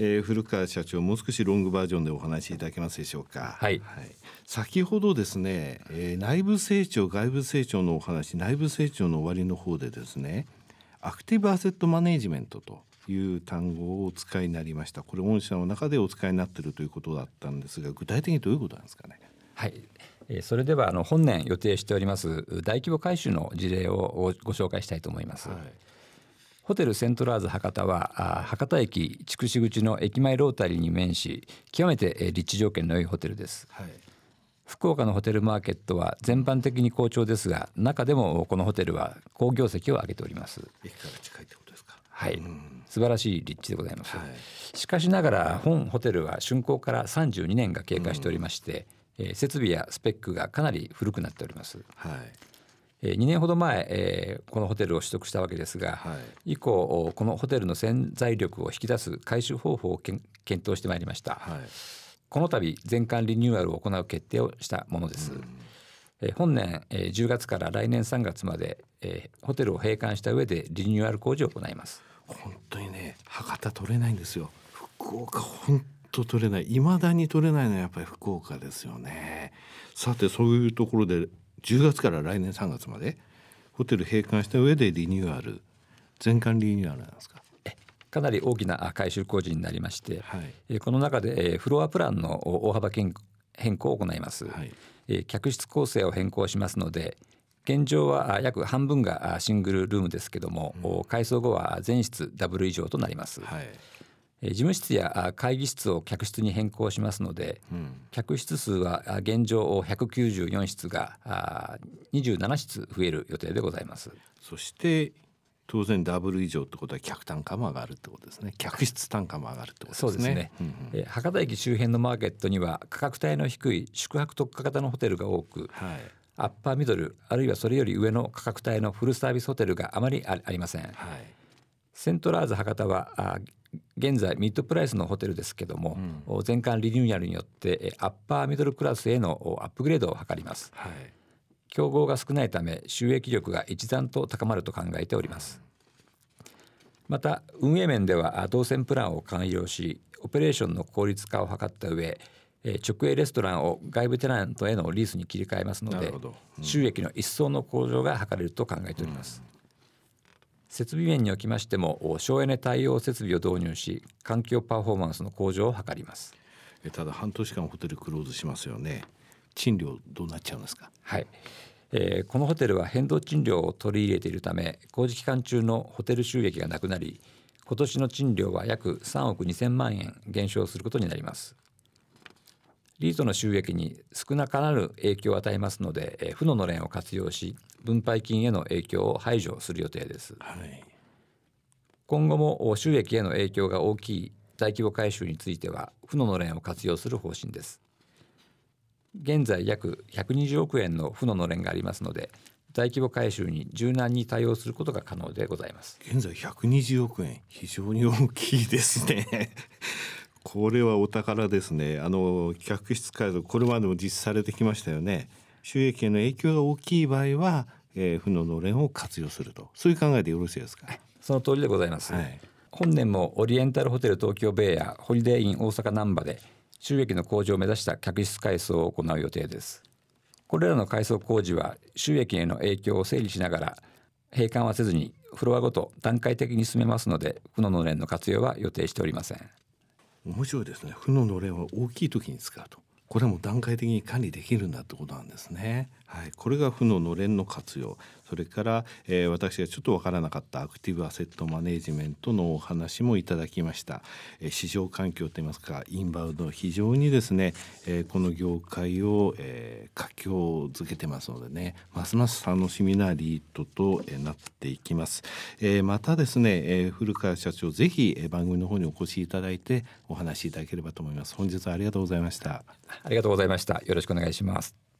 えー、古川社長もう少しロングバージョンでお話しいただけますでしょうか。はい。はい、先ほどですね、えー、内部成長外部成長のお話、内部成長の終わりの方でですね、アクティブアセットマネジメントという単語をお使いになりました。これ御社の中でお使いになっているということだったんですが、具体的にどういうことなんですかね？はい。それではあの本年予定しております大規模改修の事例をご紹介したいと思います。はいホテルセントラーズ博多は博多駅筑紫口の駅前ロータリーに面し極めて立地条件の良いホテルです、はい、福岡のホテルマーケットは全般的に好調ですが中でもこのホテルは好業績を上げております。駅から近いってことですか？はい、素晴らしい立地でございます、はい、しかしながら本ホテルは竣工から32年が経過しておりまして、え設備やスペックがかなり古くなっております、はいえ2年ほど前、えー、このホテルを取得したわけですが、はい、以降このホテルの潜在力を引き出す回収方法を検討してまいりました、はい、この度全館リニューアルを行う決定をしたものです、えー、本年、えー、10月から来年3月まで、えー、ホテルを閉館した上でリニューアル工事を行います。本当にね博多取れないんですよ。福岡本当取れない。未だに取れないのはやっぱり福岡ですよね。さてそういうところで10月から来年3月までホテル閉館した上でリニューアル。全館リニューアルなんですか？かなり大きな改修工事になりまして、はい、この中でフロアプランの大幅変更を行います、はい、客室構成を変更しますので現状は約半分がシングルルームですけども、うん、改装後は全室ダブル以上となります、はい事務室や会議室を客室に変更しますので、うん、客室数は現状194室が27室増える予定でございます。そして当然ダブル以上ってことは客単価も上がるってことですね。客室単価も上がるってことですね。そうですね、うんうん、博多駅周辺のマーケットには価格帯の低い宿泊特化型のホテルが多く、はい、アッパーミドルあるいはそれより上の価格帯のフルサービスホテルがあまりありません、はい。セントラーズ博多は現在ミッドプライスのホテルですけども、うん、全館リニューアルによってアッパーミドルクラスへのアップグレードを図ります、はい、競合が少ないため収益力が一段と高まると考えております。また運営面では動線プランを改良しオペレーションの効率化を図った上直営レストランを外部テナントへのリースに切り替えますので、うん、収益の一層の向上が図れると考えております、うん設備面におきましても省エネ対応設備を導入し環境パフォーマンスの向上を図ります。ただ半年間ホテルクローズしますよね。賃料どうなっちゃうんですか？はい、えー、このホテルは変動賃料を取り入れているため工事期間中のホテル収益がなくなり今年の賃料は約3億2000万円減少することになります。リートの収益に少なからぬ影響を与えますので、えー、負ののれんを活用し分配金への影響を排除する予定です、はい、今後も収益への影響が大きい大規模改修については負ののれんを活用する方針です。現在約120億円の負ののれんがありますので大規模改修に柔軟に対応することが可能でございます。現在120億円。非常に大きいですね。これはお宝ですね。あの客室改造これまでも実施されてきましたよね収益への影響が大きい場合は、えー、負ののれんを活用すると。そういう考えでよろしいですか？その通りでございます、はい、本年もオリエンタルホテル東京ベイやホリデーイン大阪難波で収益の向上を目指した客室改装を行う予定です。これらの改装工事は収益への影響を整理しながら閉館はせずにフロアごと段階的に進めますので負ののれんの活用は予定しておりません。面白いですね。負ののれんは大きい時に使うとこれも段階的に管理できるんだってことなんですね。はい、これが負ののれんの活用。それから、えー、私がちょっとわからなかったアクティブアセットマネジメントのお話もいただきました、えー、市場環境といいますかインバウンド非常にですね、えー、この業界を、えー、活況づけてますのでねますます楽しみなリートと、えー、なっていきます、えー、またですね、えー、古川社長ぜひ、えー、番組の方にお越しいただいてお話しいただければと思います。本日はありがとうございました。ありがとうございました。よろしくお願いします。